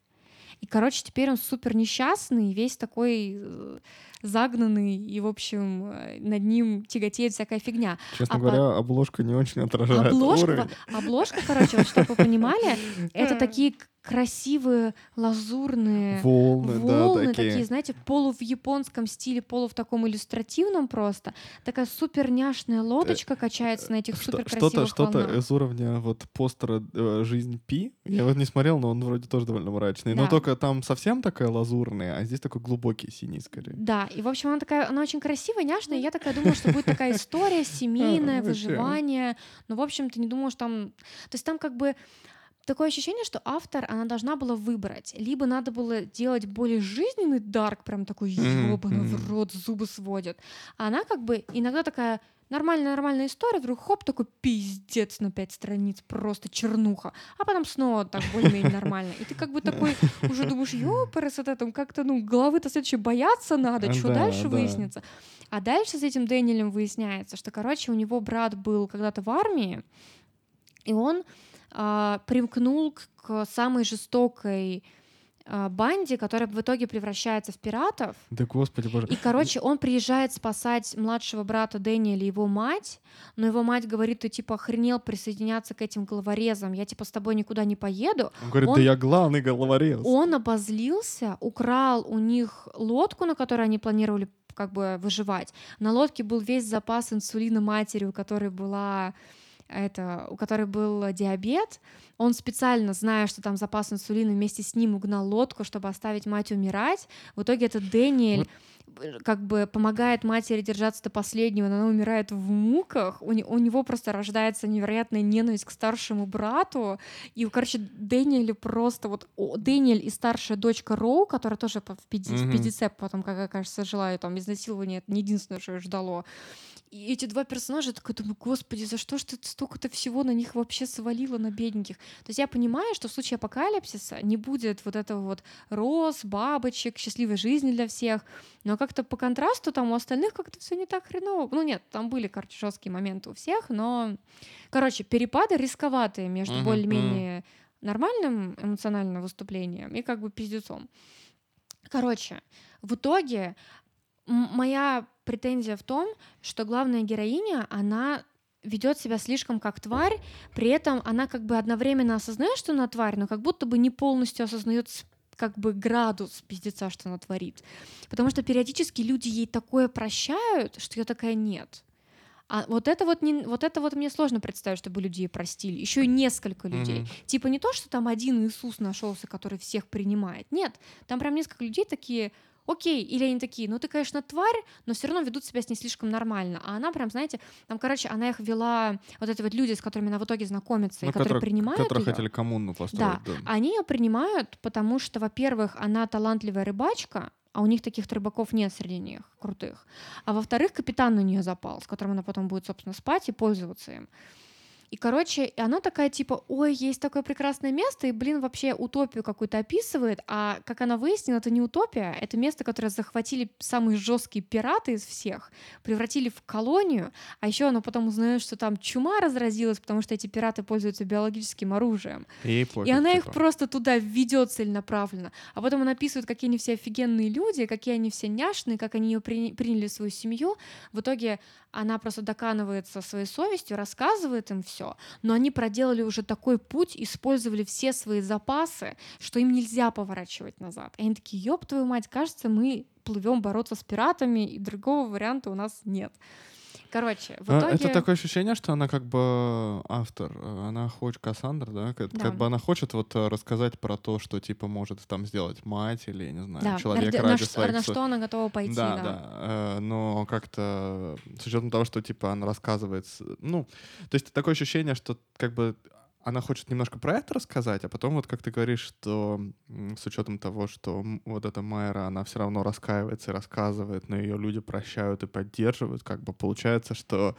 И, короче, теперь он супер несчастный, весь такой э, загнанный, и, в общем, э, над ним тяготеет всякая фигня. Честно а говоря, по... обложка не очень отражает обложка, уровень. Обложка, короче, вот чтобы вы понимали, это такие красивые лазурные волны, волны да, такие. такие, знаете, полу в японском стиле, полу в таком иллюстративном просто. Такая супер няшная лодочка э, качается на этих супер красивых Что-то, что-то волнах. из уровня вот постера э, «Жизнь Пи». Я вот не смотрел, но он вроде тоже довольно мрачный. Да. Но только там совсем такая лазурная, а здесь такой глубокий синий скорее. Да, и в общем она такая, она очень красивая, няшная. Я такая думала, что будет такая история семейная, выживание. Но в общем ты не думала, что там, то есть там как бы такое ощущение, что автор, она должна была выбрать. Либо надо было делать более жизненный дарк, прям такой ёбаный mm-hmm. в рот, зубы сводит. А она как бы иногда такая нормальная-нормальная история, вдруг хоп, такой пиздец на пять страниц, просто чернуха, а потом снова так более-менее нормально. И ты как бы такой уже думаешь, ёпарас, это там как-то, ну, головы-то следующей бояться надо, что да, дальше да. выяснится. А дальше с этим Дэниелем выясняется, что, короче, у него брат был когда-то в армии, и он а, примкнул к, к самой жестокой а, банде, которая в итоге превращается в пиратов. Да господи боже. И, короче, он приезжает спасать младшего брата Дэниеля, его мать, но его мать говорит, ты типа охренел присоединяться к этим головорезам, я типа с тобой никуда не поеду. Он говорит, он, да я главный головорез. Он обозлился, украл у них лодку, на которой они планировали как бы выживать. На лодке был весь запас инсулина матери, у которой была это, у которой был диабет, он специально, зная, что там запас инсулина, вместе с ним угнал лодку, чтобы оставить мать умирать. В итоге этот Дэниэль как бы помогает матери держаться до последнего, но она умирает в муках, у, у него просто рождается невероятная ненависть к старшему брату, и, короче, Дэниэлю просто вот о, Дэниэль и старшая дочка Роу, которая тоже в 50, mm-hmm. 50 потом, как кажется, жила, и там изнасилование, это не единственное, что ее ждало. И эти два персонажа, я такая думаю, господи, за что ж ты столько-то всего на них вообще свалила, на бедненьких? То есть я понимаю, что в случае апокалипсиса не будет вот этого вот роз, бабочек, счастливой жизни для всех, но как-то по контрасту там у остальных как-то все не так хреново. Ну нет, там были, короче, жесткие моменты у всех, но, короче, перепады рисковатые между uh-huh, более-менее нормальным эмоциональным выступлением и как бы пиздецом. Короче, в итоге моя претензия в том, что главная героиня, она ведет себя слишком как тварь, при этом она как бы одновременно осознает, что она тварь, но как будто бы не полностью осознает как бы градус пиздеца, что она творит. Потому что периодически люди ей такое прощают, что я такая нет. А вот это вот, не, вот это вот мне сложно представить, чтобы люди ей простили. Еще и несколько людей. Mm-hmm. Типа не то, что там один Иисус нашелся, который всех принимает. Нет, там прям несколько людей такие, окей, или они такие, ну ты, конечно, тварь, но все равно ведут себя с ней слишком нормально. А она прям, знаете, там, короче, она их вела, вот эти вот люди, с которыми она в итоге знакомится, ну, и которые который, принимают Которые её, хотели коммуну построить. Да, да. они ее принимают, потому что, во-первых, она талантливая рыбачка, а у них таких рыбаков нет среди них, крутых. А во-вторых, капитан на нее запал, с которым она потом будет, собственно, спать и пользоваться им. И, короче, она такая типа, ой, есть такое прекрасное место, и, блин, вообще утопию какую-то описывает, а как она выяснила, это не утопия, это место, которое захватили самые жесткие пираты из всех, превратили в колонию, а еще она потом узнает, что там чума разразилась, потому что эти пираты пользуются биологическим оружием. И, пофиг, и она типа. их просто туда ведет целенаправленно. А потом она описывает, какие они все офигенные люди, какие они все няшные, как они ее при... приняли в свою семью. В итоге она просто доканывается своей совестью, рассказывает им все, но они проделали уже такой путь, использовали все свои запасы, что им нельзя поворачивать назад. И они такие, ёб твою мать, кажется, мы плывем бороться с пиратами, и другого варианта у нас нет. Короче, в итоге... Это такое ощущение, что она как бы автор, она хочет, Кассандра, да? Как, да. как бы она хочет вот э, рассказать про то, что типа может там сделать мать или, не знаю, да. человек ради, ради на своих... На что она готова пойти, да. Да, да. Э, но как-то с учетом того, что типа она рассказывает... Ну, то есть такое ощущение, что как бы она хочет немножко про это рассказать, а потом вот как ты говоришь, что с учетом того, что вот эта Майра, она все равно раскаивается и рассказывает, но ее люди прощают и поддерживают, как бы получается, что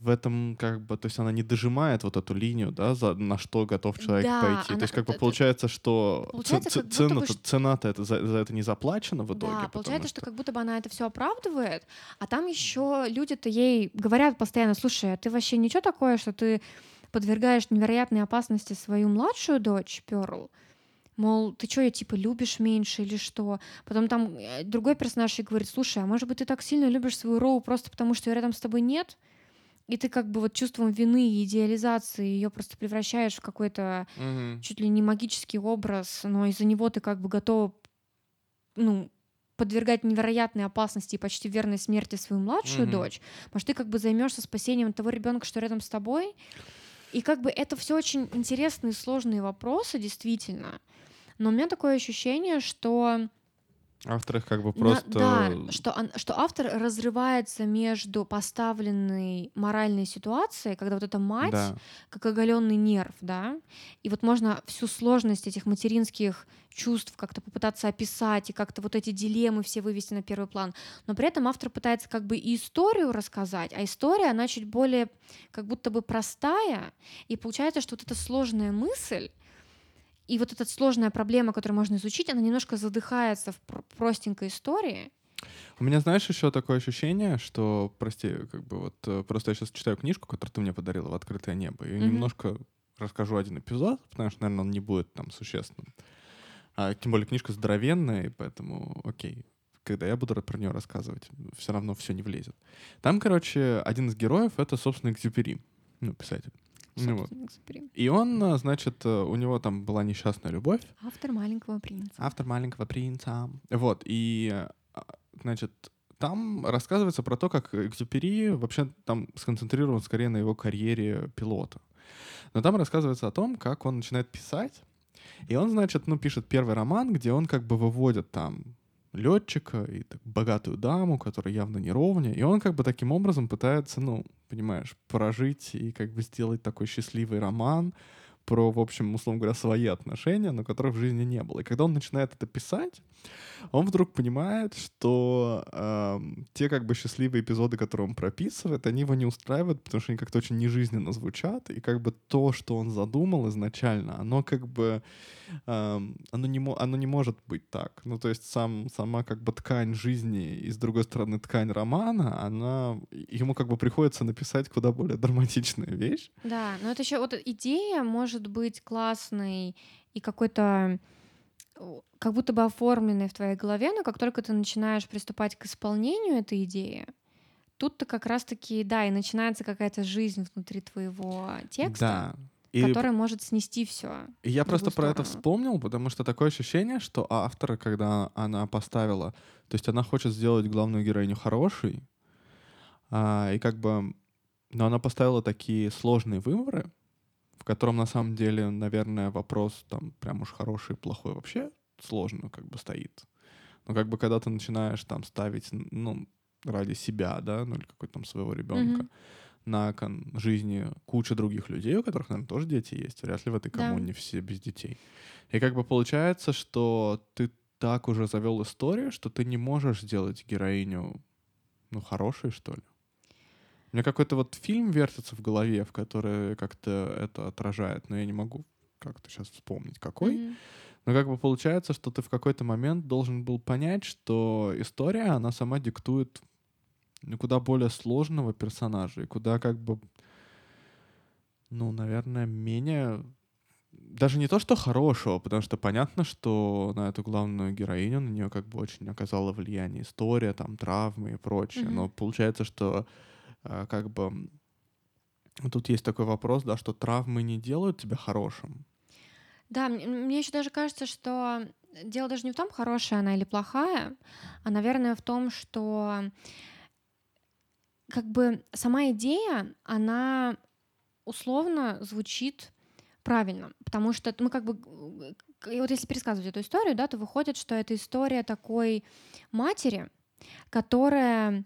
в этом как бы, то есть она не дожимает вот эту линию, да, за, на что готов человек Да, пойти. она- то есть как бы получается, что Получается, ц- цена, бы цена-то это за, за это не заплачена в итоге. Да, получается, что... как будто бы она это все оправдывает, а там еще люди-то ей говорят постоянно, слушай, а ты вообще ничего такое, что ты подвергаешь невероятной опасности свою младшую дочь Перл? Мол, ты что, ее типа любишь меньше или что? Потом там э, другой персонаж ей говорит, слушай, а может быть ты так сильно любишь свою Роу просто потому, что ее рядом с тобой нет? И ты как бы вот чувством вины и идеализации ее просто превращаешь в какой-то Мгм. чуть ли не магический образ, но из-за него ты как бы готов, ну, подвергать невероятной опасности и почти верной смерти свою младшую Мгм. дочь, может, ты как бы займешься спасением того ребенка, что рядом с тобой. И как бы это все очень интересные, сложные вопросы, действительно. Но у меня такое ощущение, что Автор их как бы на- просто... да, что, он- что автор разрывается между поставленной моральной ситуацией, когда вот эта мать Да. как оголенный нерв, да, и вот можно всю сложность этих материнских чувств как-то попытаться описать и как-то вот эти дилеммы все вывести на первый план, но при этом автор пытается как бы и историю рассказать, а история, она чуть более как будто бы простая, и получается, что вот эта сложная мысль и вот эта сложная проблема, которую можно изучить, она немножко задыхается в пр- простенькой истории. У меня, знаешь, еще такое ощущение, что, прости, как бы вот э, просто я сейчас читаю книжку, которую ты мне подарила в открытое небо, и Мгм. немножко расскажу один эпизод, потому что, наверное, он не будет там существенным. А, тем более книжка здоровенная, и поэтому окей. Когда я буду про нее рассказывать, все равно все не влезет. Там, короче, один из героев — это, собственно, Экзюпери, ну, писатель. Ну, вот. И он, э, значит, э, у него там была несчастная любовь, Автор маленького принца. Автор маленького принца. Вот, и, а, значит, там рассказывается про то, как Экзюпери вообще там сконцентрирован скорее на его карьере пилота. Но там рассказывается о том, как он начинает писать. И он, значит, ну, пишет первый роман, где он как бы выводит там летчика и так, богатую даму, которая явно не ровня. И он как бы таким образом пытается, ну, понимаешь, прожить и как бы сделать такой счастливый роман про, в общем, условно говоря, свои отношения, но которых в жизни не было. И когда он начинает это писать, он вдруг понимает, что эм, те как бы счастливые эпизоды, которые он прописывает, они его не устраивают, потому что они как-то очень нежизненно звучат, и как бы то, что он задумал изначально, оно как бы эм, оно, не оно не может быть так. Ну, то есть сам, сама как бы ткань жизни и, с другой стороны, ткань романа, она... Ему как бы приходится написать куда более драматичную вещь. Да, но это еще вот идея может быть классной и какой-то как будто бы оформленной в твоей голове, но как только ты начинаешь приступать к исполнению этой идеи, тут-то как раз-таки, да, и начинается какая-то жизнь внутри твоего текста, Да. И которая может снести все. И я просто про другую это сторону. вспомнил, потому что такое ощущение, что автор, когда она поставила, то есть она хочет сделать главную героиню хорошей, а, и как бы, но она поставила такие сложные выборы, в котором на самом деле, наверное, вопрос там прям уж хороший, плохой вообще сложно как бы стоит. Но как бы когда ты начинаешь там ставить, ну, ради себя, да, ну или какой-то там своего ребенка, Мгм. на кон жизни куча других людей, у которых, наверное, тоже дети есть. Вряд ли в этой Да. коммуне все без детей. И как бы получается, что ты так уже завел историю, что ты не можешь сделать героиню, ну, хорошей, что ли. У меня какой-то вот фильм вертится в голове, в который как-то это отражает, но я не могу как-то сейчас вспомнить, какой. Мгм. Но как бы получается, что ты в какой-то момент должен был понять, что история, она сама диктует ну, куда более сложного персонажа, и куда как бы, ну, наверное, менее... Даже не то, что хорошего, потому что понятно, что на эту главную героиню, на нее как бы очень оказала влияние история, там, травмы и прочее. Мгм. Но получается, что как бы тут есть такой вопрос, да, что травмы не делают тебя хорошим. Да, мне, еще даже кажется, что дело даже не в том, хорошая она или плохая, а, наверное, в том, что как бы сама идея, она условно звучит правильно, потому что мы как бы э, и вот если пересказывать эту историю, да, то выходит, что это история такой матери, которая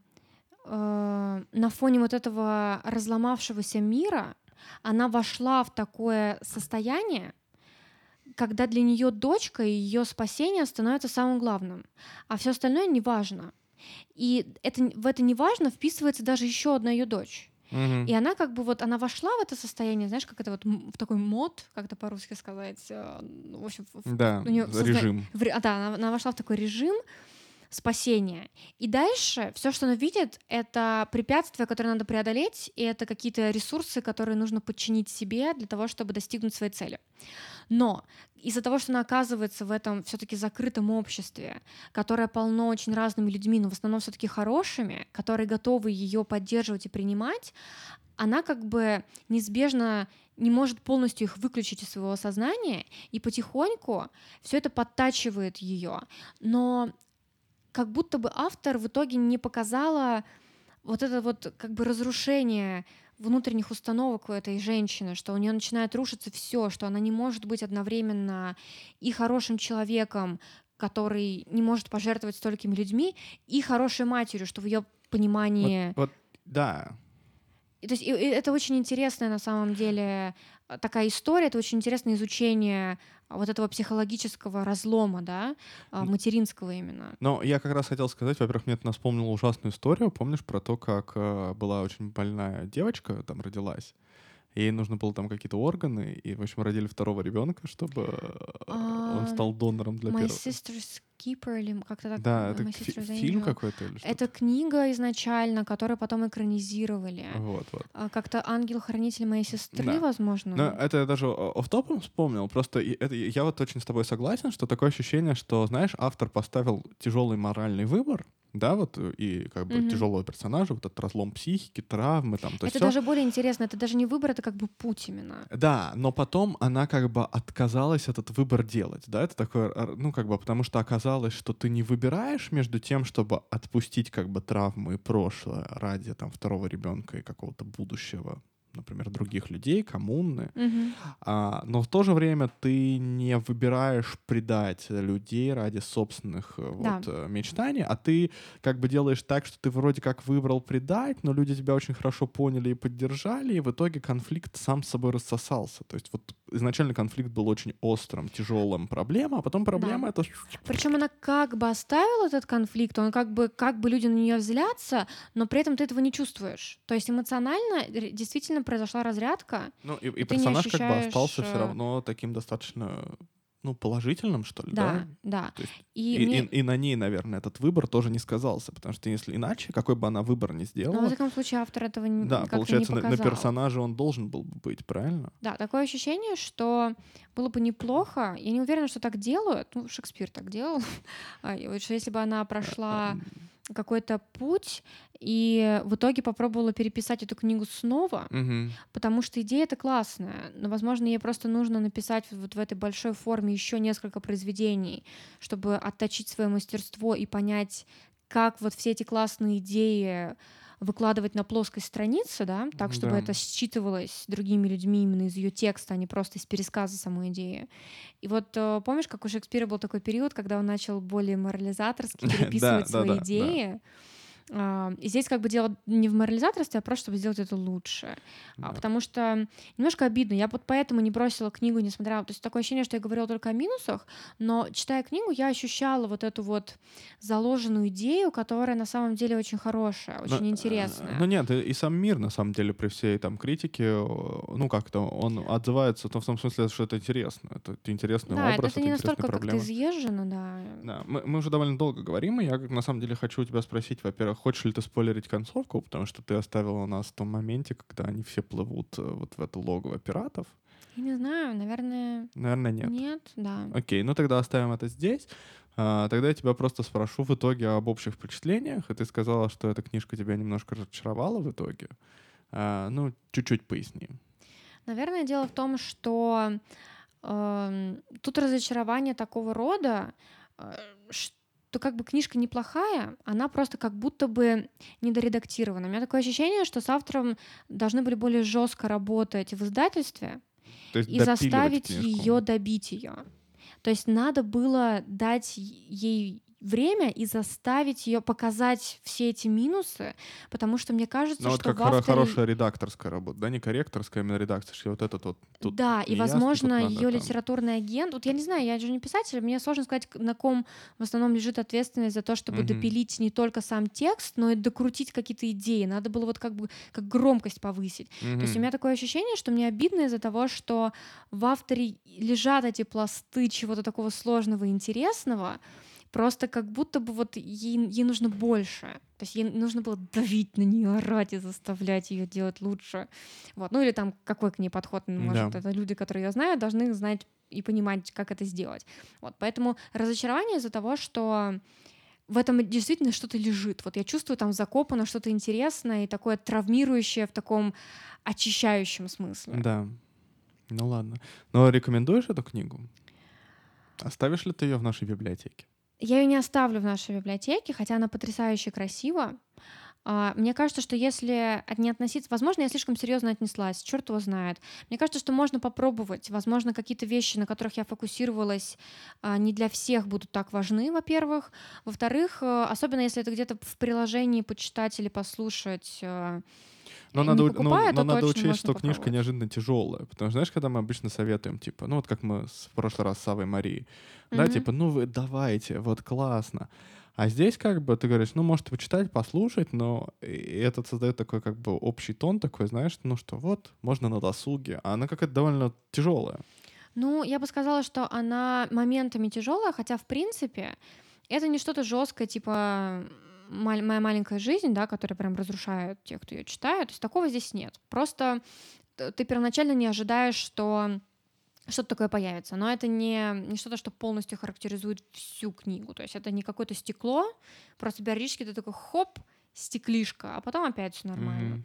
э, на фоне вот этого разломавшегося мира она вошла в такое состояние, когда для нее дочка и ее спасение становится самым главным, а все остальное не важно. И это, в это не важно вписывается даже еще одна ее дочь. Мгм. И она как бы вот, она вошла в это состояние, знаешь, как это вот в такой мод, как это по-русски сказать, э, в общем, в- Да, у созда- режим. в а, да, она, она вошла в такой режим спасения. И дальше все, что она видит, это препятствия, которые надо преодолеть, и это какие-то ресурсы, которые нужно подчинить себе для того, чтобы достигнуть своей цели. Но из-за того, что она оказывается в этом все-таки закрытом обществе, которое полно очень разными людьми, но в основном все-таки хорошими, которые готовы ее поддерживать и принимать, она как бы неизбежно не может полностью их выключить из своего сознания, и потихоньку все это подтачивает ее. Но как будто бы автор в итоге не показала вот это вот как бы разрушение внутренних установок у этой женщины, что у нее начинает рушиться все, что она не может быть одновременно и хорошим человеком, который не может пожертвовать столькими людьми, и хорошей матерью, что в ее понимании... Вот, вот, да, И, То есть и- и это очень интересная на самом деле э, такая история, это очень интересное изучение вот этого психологического разлома, да, а, материнского именно. Но я как раз хотел сказать, во-первых, мне это напомнило ужасную историю. Помнишь про то, как э, была очень больная девочка, там родилась, ей нужно было там какие-то органы, и, в общем, родили второго ребенка, чтобы э, он А, стал донором для My первого. Sister's Keeper или как-то так. Да, это фи- фильм какой-то или что-то? Это книга изначально, которую потом экранизировали. Вот, вот. А, Как-то ангел-хранитель моей сестры, Да. возможно. Ну, это я даже офтопом вспомнил. Просто это, я вот очень с тобой согласен, что такое ощущение, что, знаешь, автор поставил тяжелый моральный выбор, да, вот, э, и как бы Мгм. тяжелого персонажа, вот этот разлом психики, травмы, там, то это всё. даже более интересно. Это даже не выбор, это как бы путь именно. Да, но потом она как бы отказалась этот выбор делать, да, это такое, ну, как бы, потому что оказалось, что ты не выбираешь между тем, чтобы отпустить как бы травму и прошлое ради там второго ребенка и какого-то будущего, например, других людей, коммуны, Мгм. а, но в то же время ты не выбираешь предать людей ради собственных э, Да. вот, э, мечтаний, а ты как бы делаешь так, что ты вроде как выбрал предать, но люди тебя очень хорошо поняли и поддержали, и в итоге конфликт сам с собой рассосался. То есть вот изначально конфликт был очень острым, тяжелым проблема, а потом проблема это... Причем она как бы оставила этот конфликт, он как бы, как бы люди на нее взлятся, но при этом ты этого не чувствуешь. То есть эмоционально действительно произошла разрядка. Ну и, и не персонаж как бы ощущаешь, остался все э, равно таким достаточно, ну, положительным, что ли, да? Да, да. Есть И, И, мне- и- и на ней, наверное, этот выбор тоже не сказался, потому что если иначе, какой бы она выбор ни но, сделала, во всяком случае, автор этого н- да, получается, не на, на персонаже он должен был бы быть, правильно? Да, такое ощущение, что было бы неплохо. Я не уверена, что так делают. Ну, Шекспир так делал. А, и что если бы она прошла какой-то путь и в итоге попробовала переписать эту книгу снова, Мгм. потому что идея это классная, но, возможно, ей просто нужно написать вот в этой большой форме еще несколько произведений, чтобы отточить свое мастерство и понять, как вот все эти классные идеи выкладывать на плоской странице, да, так, чтобы Да. это считывалось другими людьми именно из ее текста, а не просто из пересказа самой идеи. И вот э, помнишь, как у Шекспира был такой период, когда он начал более морализаторски переписывать свои идеи? И здесь как бы дело не в морализаторстве, а просто чтобы сделать это лучше. А, Да. Потому что немножко обидно. Я вот поэтому не бросила книгу, несмотря... То есть такое ощущение, что я говорила только о минусах, но читая книгу, я ощущала вот эту вот заложенную идею, которая на самом деле очень хорошая, очень Но, э, интересная. Ну нет, и, и сам мир, на самом деле, при всей там критике, э, ну как-то он отзывается то в том смысле, что это интересно. Это интересный да, образ, это это, не настолько как-то изъезжено, да. Да, мы, мы уже довольно долго говорим, и я на самом деле хочу у тебя спросить, во-первых, хочешь ли ты спойлерить концовку, потому что ты оставила нас в том моменте, когда они все плывут э, вот в это логово пиратов. Я не знаю, наверное, Наверное, нет. нет, да. Окей, ну тогда оставим это здесь. А, тогда я тебя просто спрошу в итоге об общих впечатлениях. И ты сказала, что эта книжка тебя немножко разочаровала в итоге. А, ну, чуть-чуть поясни. Наверное, дело в том, что эм, тут разочарование такого рода, э, что как бы книжка неплохая, она просто как будто бы недоредактирована. У меня такое ощущение, что с автором должны были более жестко работать в издательстве То и заставить книжку. ее добить ее. То есть надо было дать ей время и заставить ее показать все эти минусы, потому что мне кажется, Ну вот что как в авторе... хорошая редакторская работа, да, не корректорская, а именно редакторская. Вот этот вот тут Да, и, ясно, возможно, надо ее там. литературный агент. Вот я не знаю, я же не писатель, мне сложно сказать, на ком в основном лежит ответственность за то, чтобы Мгм. допилить не только сам текст, но и докрутить какие-то идеи. Надо было вот как бы как громкость повысить. То есть у меня такое ощущение, что мне обидно из-за того, что в авторе лежат эти пласты чего-то такого сложного и интересного, просто как будто бы вот ей, ей нужно больше. То есть ей нужно было давить на нее, орать и заставлять ее делать лучше. Вот. Ну или там какой к ней подход, может, Да. это люди, которые ее знают, должны знать и понимать, как это сделать. Вот. Поэтому разочарование из-за того, что в этом действительно что-то лежит. Вот я чувствую, там закопано что-то интересное и такое травмирующее в таком очищающем смысле. Да. Ну ладно. Но рекомендуешь эту книгу? Оставишь ли ты ее в нашей библиотеке? Я ее не оставлю в нашей библиотеке, хотя она потрясающе красива. А, Мне кажется, что если не относиться, возможно, я слишком серьезно отнеслась, черт его знает. Мне кажется, что можно попробовать. Возможно, какие-то вещи, на которых я фокусировалась, а, не для всех будут так важны, во-первых. Во-вторых, э, особенно если это где-то в приложении почитать или послушать. Но не надо, у- ну, покупая, но то надо точно учесть, что книжка неожиданно тяжелая. Потому что, знаешь, когда мы обычно советуем, типа, ну вот как мы в прошлый раз с Савой Марией, да, Мгм. типа, ну вы давайте, вот классно. А здесь как бы ты говоришь, ну, можете почитать, послушать, но этот создает такой как бы общий тон такой, знаешь, ну что, вот, можно на досуге. А она какая-то довольно тяжелая. Ну, я бы сказала, что она моментами тяжелая, хотя, в принципе, это не что-то жесткое, типа «Маль- моя маленькая жизнь, да, которая прям разрушает тех, кто ее читает. То есть такого здесь нет. Просто ты первоначально не ожидаешь, что что-то такое появится. Но это не, не что-то, что полностью характеризует всю книгу. То есть это не какое-то стекло, просто периодически ты такой хоп, стеклишка, а потом опять все нормально. Мгм.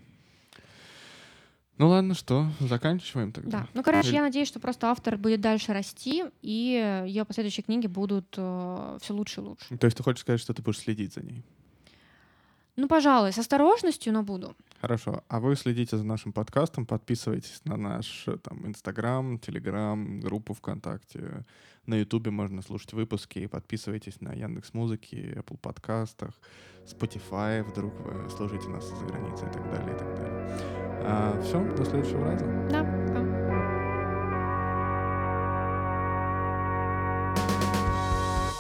Ну ладно, что, заканчиваем тогда? Да. Ну, короче, Или- я надеюсь, что просто автор будет дальше расти, и ее последующие книги будут все лучше и лучше. То есть ты хочешь сказать, что ты будешь следить за ней? Ну, пожалуй, с осторожностью, но буду. Хорошо. А вы следите за нашим подкастом, подписывайтесь на наш э, там Инстаграм, Телеграм, группу ВКонтакте. На Ютубе можно слушать выпуски. Подписывайтесь на Яндекс Музыки, Apple подкастах, Spotify, вдруг вы слушаете нас за границей и так далее, и так далее. все, до следующего раза. Да.